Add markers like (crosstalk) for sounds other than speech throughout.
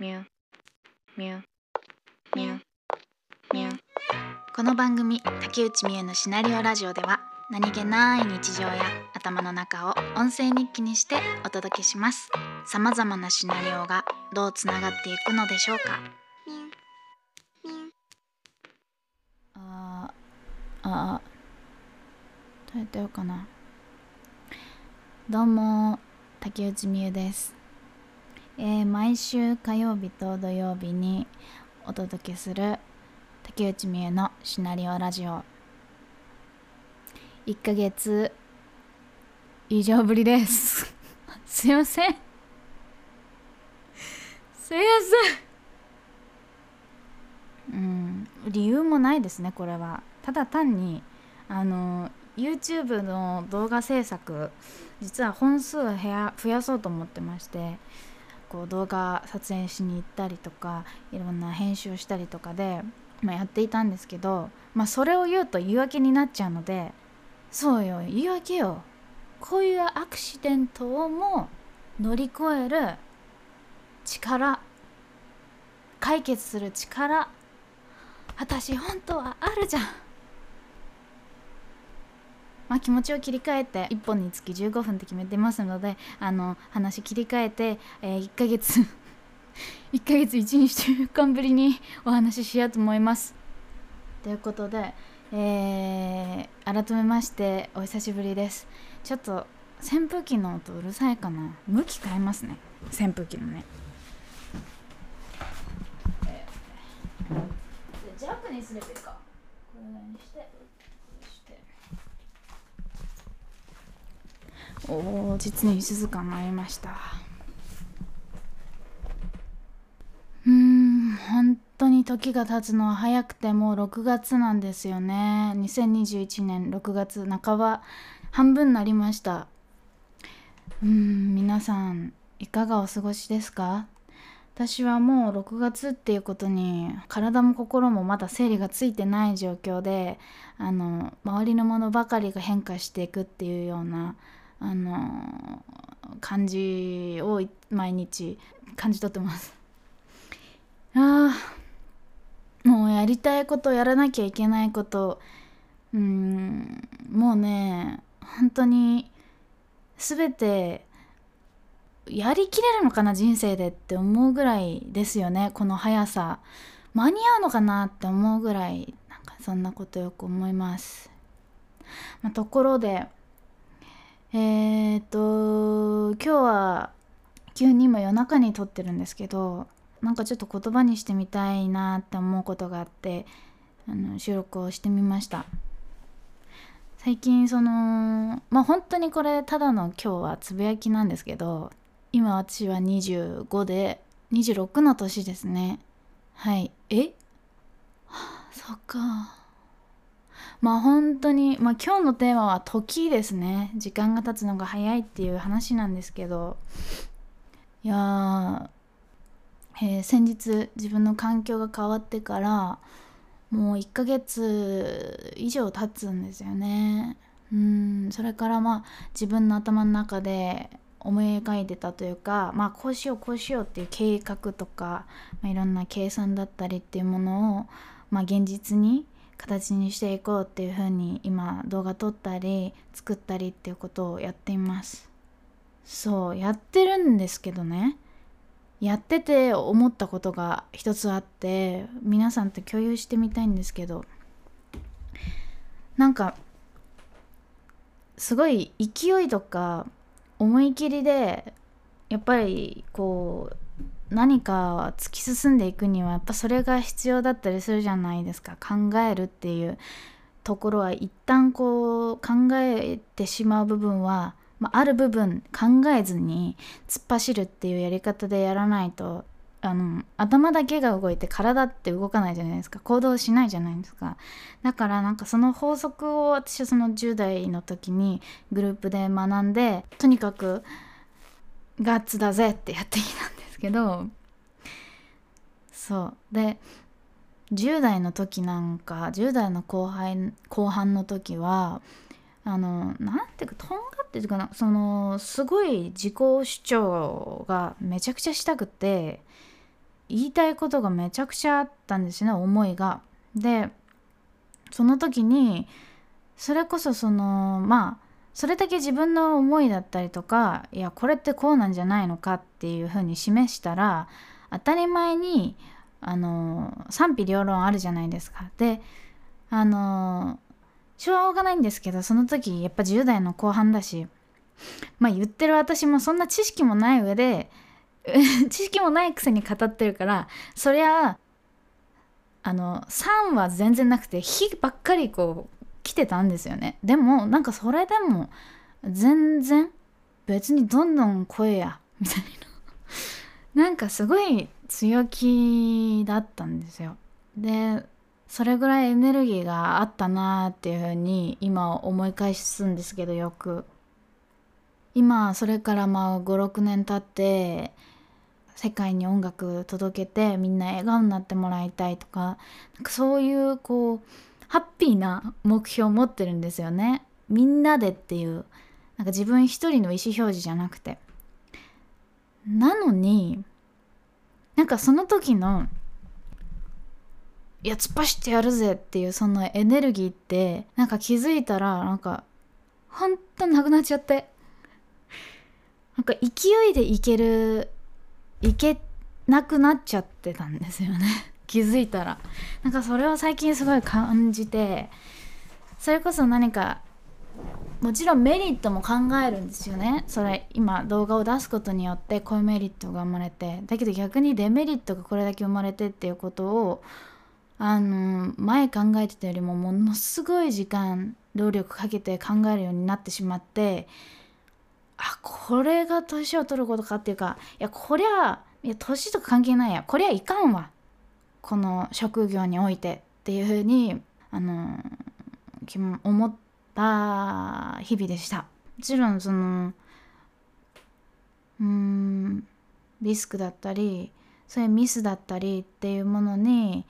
ミュミュミュミュこの番組竹内美恵のシナリオラジオでは何気ない日常や頭の中を音声日記にしてお届けします。さまざまなシナリオがどうつながっていくのでしょうか。あー。あーどうやってやろうかな。どうも竹内美優です、えー毎週火曜日と土曜日にお届けする竹内美優のシナリオラジオ。1ヶ月以上ぶりです。(laughs) すいません。(laughs) すいません。うん理由もないですねこれは。ただ単にあの YouTube の動画制作実は本数を増や増やそうと思ってましてこう動画撮影しに行ったりとかいろんな編集したりとかで、まあ、やっていたんですけど、まあ、それを言うと言い訳になっちゃうのでそうよ言い訳よ。こういうアクシデントをも乗り越える力解決する力私本当はあるじゃん。まあ、気持ちを切り替えて1本につき15分って決めてますのであの話切り替えて、えー1ヶ月 (laughs) 1ヶ月1、2週間ぶりにお話ししようと思います。ということで、えー改めましてお久しぶりです。ちょっと扇風機の音うるさいかな向き変えますね扇風機のね。じゃあ弱にすればいいか。これにして。こうしておお実に静かになりました。うーん本当に時が経つのは早くてもう6月なんですよね。2021年6月半ば半分になりました。うん皆さんいかがお過ごしですか？私はもう6月っていうことに体も心もまだ整理がついてない状況であの周りのものばかりが変化していくっていうようなあの感じを毎日感じ取ってます。あもうやりたいことやらなきゃいけないこと。うんもうね本当に全てやりきれるのかな人生でって思うぐらいですよね。この速さ。間に合うのかなって思うぐらいなんかそんなことよく思います、まあ、ところでえー、っと今日は急に今夜中に撮ってるんですけどなんかちょっと言葉にしてみたいなって思うことがあってあの収録をしてみました。最近そのまあ本当にこれただの今日はつぶやきなんですけど今私は25で26の年ですね。はい。え？あ (gasps) そっか。まあ本当にまあ今日のテーマは時ですね。時間が経つのが早いっていう話なんですけど。いや、えー先日自分の環境が変わってからもう1ヶ月以上経つんですよね。うんそれからまあ自分の頭の中で思い描いてたというかまあこうしようこうしようっていう計画とか、まあ、いろんな計算だったりっていうものを、まあ、現実に形にしていこうっていう風に今動画撮ったり作ったりっていうことをやっています。そうやってるんですけどね。やってて思ったことが一つあって皆さんと共有してみたいんですけど。なんかすごい勢いとか思い切りでやっぱりこう何か突き進んでいくにはやっぱそれが必要だったりするじゃないですか。考えるっていうところは一旦こう考えてしまう部分は、まあ、ある部分考えずに突っ走るっていうやり方でやらないとあの頭だけが動いて体って動かないじゃないですか。行動しないじゃないですか。だからなんかその法則を私はその10代の時にグループで学んでとにかくガッツだぜってやってきたんですけどそうで10代の時なんか10代の後輩後半の時はあのなんていうかとんがっていうかなそのすごい自己主張がめちゃくちゃしたくて言いたいことがめちゃくちゃあったんですよね思いが。でその時にそれこそそのまあそれだけ自分の思いだったりとかいやこれってこうなんじゃないのかっていうふうに示したら当たり前にあの賛否両論あるじゃないですか。であのしょうがないんですけどその時やっぱ10代の後半だしまあ言ってる私もそんな知識もない上で (laughs) 知識もないくせに語ってるからそりゃあの3は全然なくて「火ばっかりこう来てたんですよね。でもなんかそれでも全然別にどんどん声やみたいな。(laughs) なんかすごい強気だったんですよ。でそれぐらいエネルギーがあったなーっていう風に今思い返すんですけどよく。今それからまあ56年経って世界に音楽届けてみんな笑顔になってもらいたいとかなんかそういうこうハッピーな目標を持ってるんですよね。みんなでっていうなんか自分一人の意思表示じゃなくて。なのになんかその時のいや突っ走ってやるぜっていうそのエネルギーってなんか気づいたらなんかほんとなくなっちゃって。なんか勢いでいけるいけなくなっちゃってたんですよね。気づいたら。なんかそれを最近すごい感じてそれこそ何かもちろんメリットも考えるんですよね。それ今動画を出すことによってこういうメリットが生まれてだけど逆にデメリットがこれだけ生まれてっていうことをあの前考えてたよりもものすごい時間労力かけて考えるようになってしまってあこれが年を取ることかっていうかいやこりゃいや年とか関係ないや。こりゃいかんわ。この職業においてっていうふうにあの思った日々でした。もちろんそのうんリスクだったりそういうミスだったりっていうものに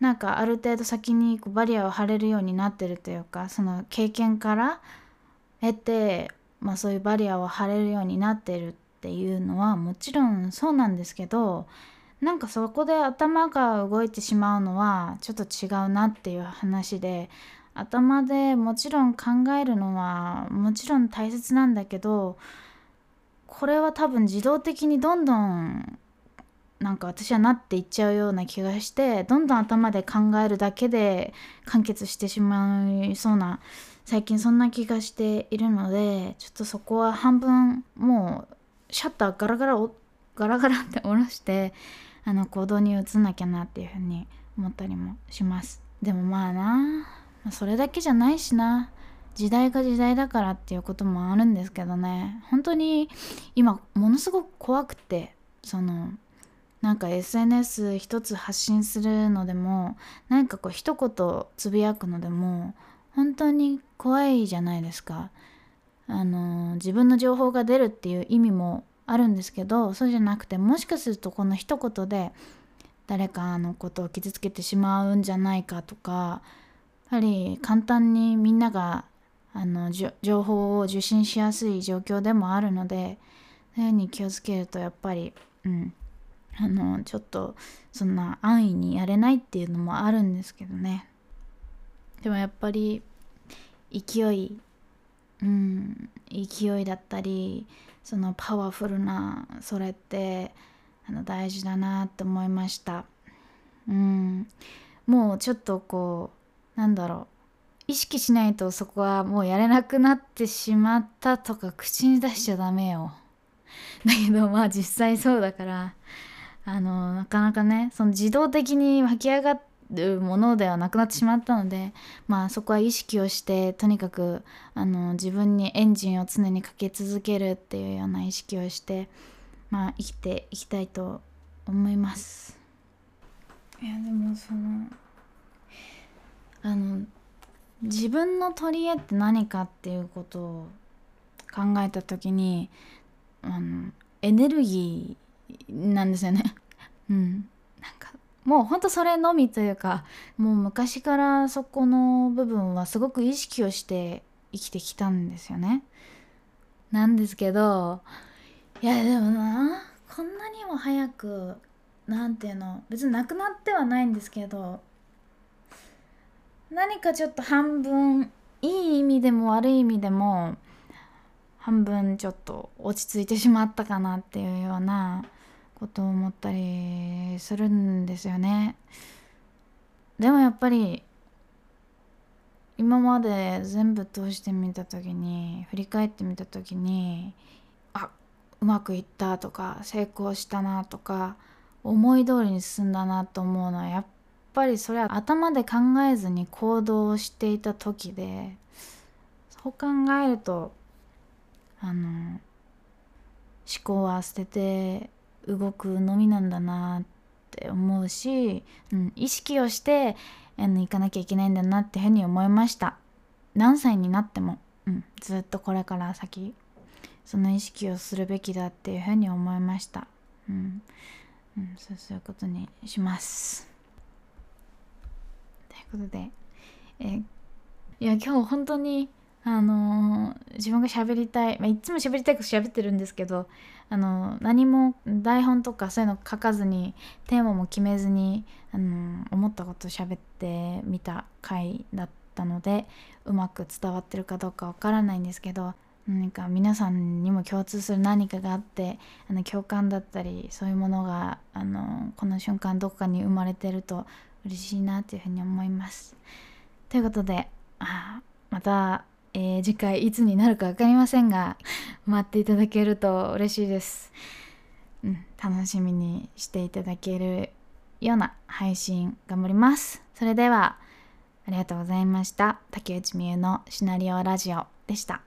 なんかある程度先にこうバリアを張れるようになってるというかその経験から得て、まあ、そういうバリアを張れるようになってるっていうのはもちろんそうなんですけどなんかそこで頭が動いてしまうのはちょっと違うなっていう話で頭でもちろん考えるのはもちろん大切なんだけどこれは多分自動的にどんどんなんか私はなっていっちゃうような気がしてどんどん頭で考えるだけで完結してしまいそうな最近そんな気がしているのでちょっとそこは半分もうシャッターガラガラガラガラって下ろしてあの行動に移んなきゃなっていうふうに思ったりもします。でもまあなそれだけじゃないしな。時代が時代だからっていうこともあるんですけどね。本当に今ものすごく怖くてそのなんか SNS 一つ発信するのでも何かこう一言つぶやくのでも本当に怖いじゃないですか。あの自分の情報が出るっていう意味もあるんですけどそうじゃなくてもしかするとこの一言で誰かのことを傷つけてしまうんじゃないかとかやはり簡単にみんながあの情報を受信しやすい状況でもあるのでそういうふうに気をつけるとやっぱりうんあのちょっとそんな安易にやれないっていうのもあるんですけどね。でもやっぱり勢いうん勢いだったりそのパワフルなそれってあの大事だなって思いました。うん。もうちょっとこうなんだろう意識しないとそこはもうやれなくなってしまったとか口に出しちゃダメよ。(laughs) だけどまあ実際そうだからあのなかなかねその自動的に湧き上がってるものではなくなってしまったのでまあそこは意識をしてとにかくあの自分にエンジンを常にかけ続けるっていうような意識をしてまあ生きていきたいと思いますいやでもそのあの自分の取り柄って何かっていうことを考えた時にあのエネルギーなんですよね。(laughs) うん、もうほんとそれのみというかもう昔からそこの部分はすごく意識をして生きてきたんですよね。なんですけどいやでもなこんなにも早く何ていうの別になくなってはないんですけど何かちょっと半分いい意味でも悪い意味でも半分ちょっと落ち着いてしまったかなっていうようなことを思ったりするんですよね。でもやっぱり今まで全部通してみた時に振り返ってみた時にあうまくいったとか成功したなとか思い通りに進んだなと思うのはやっぱりそれは頭で考えずに行動をしていた時でそう考えるとあの思考は捨てて動くのみなんだなって思うし、うん、意識をしてあの行かなきゃいけないんだなっていうふうに思いました。何歳になっても、うん、ずっとこれから先その意識をするべきだっていうふうに思いました、うんうん、そうそういうことにします。ということでえいや今日本当にあのー、自分が喋りたい、まあ、いつも喋りたいこと喋ってるんですけど、あのー、何も台本とかそういうの書かずにテーマも決めずに、あのー、思ったこと喋ってみた回だったのでうまく伝わってるかどうかわからないんですけど何か皆さんにも共通する何かがあってあの共感だったりそういうものが、あのこの瞬間どこかに生まれてると嬉しいなっていうふうに思います。ということであまたえー、次回いつになるか分かりませんが待っていただけると嬉しいです、うん、楽しみにしていただけるような配信頑張ります。それではありがとうございました。竹内美優のシナリオラジオでした。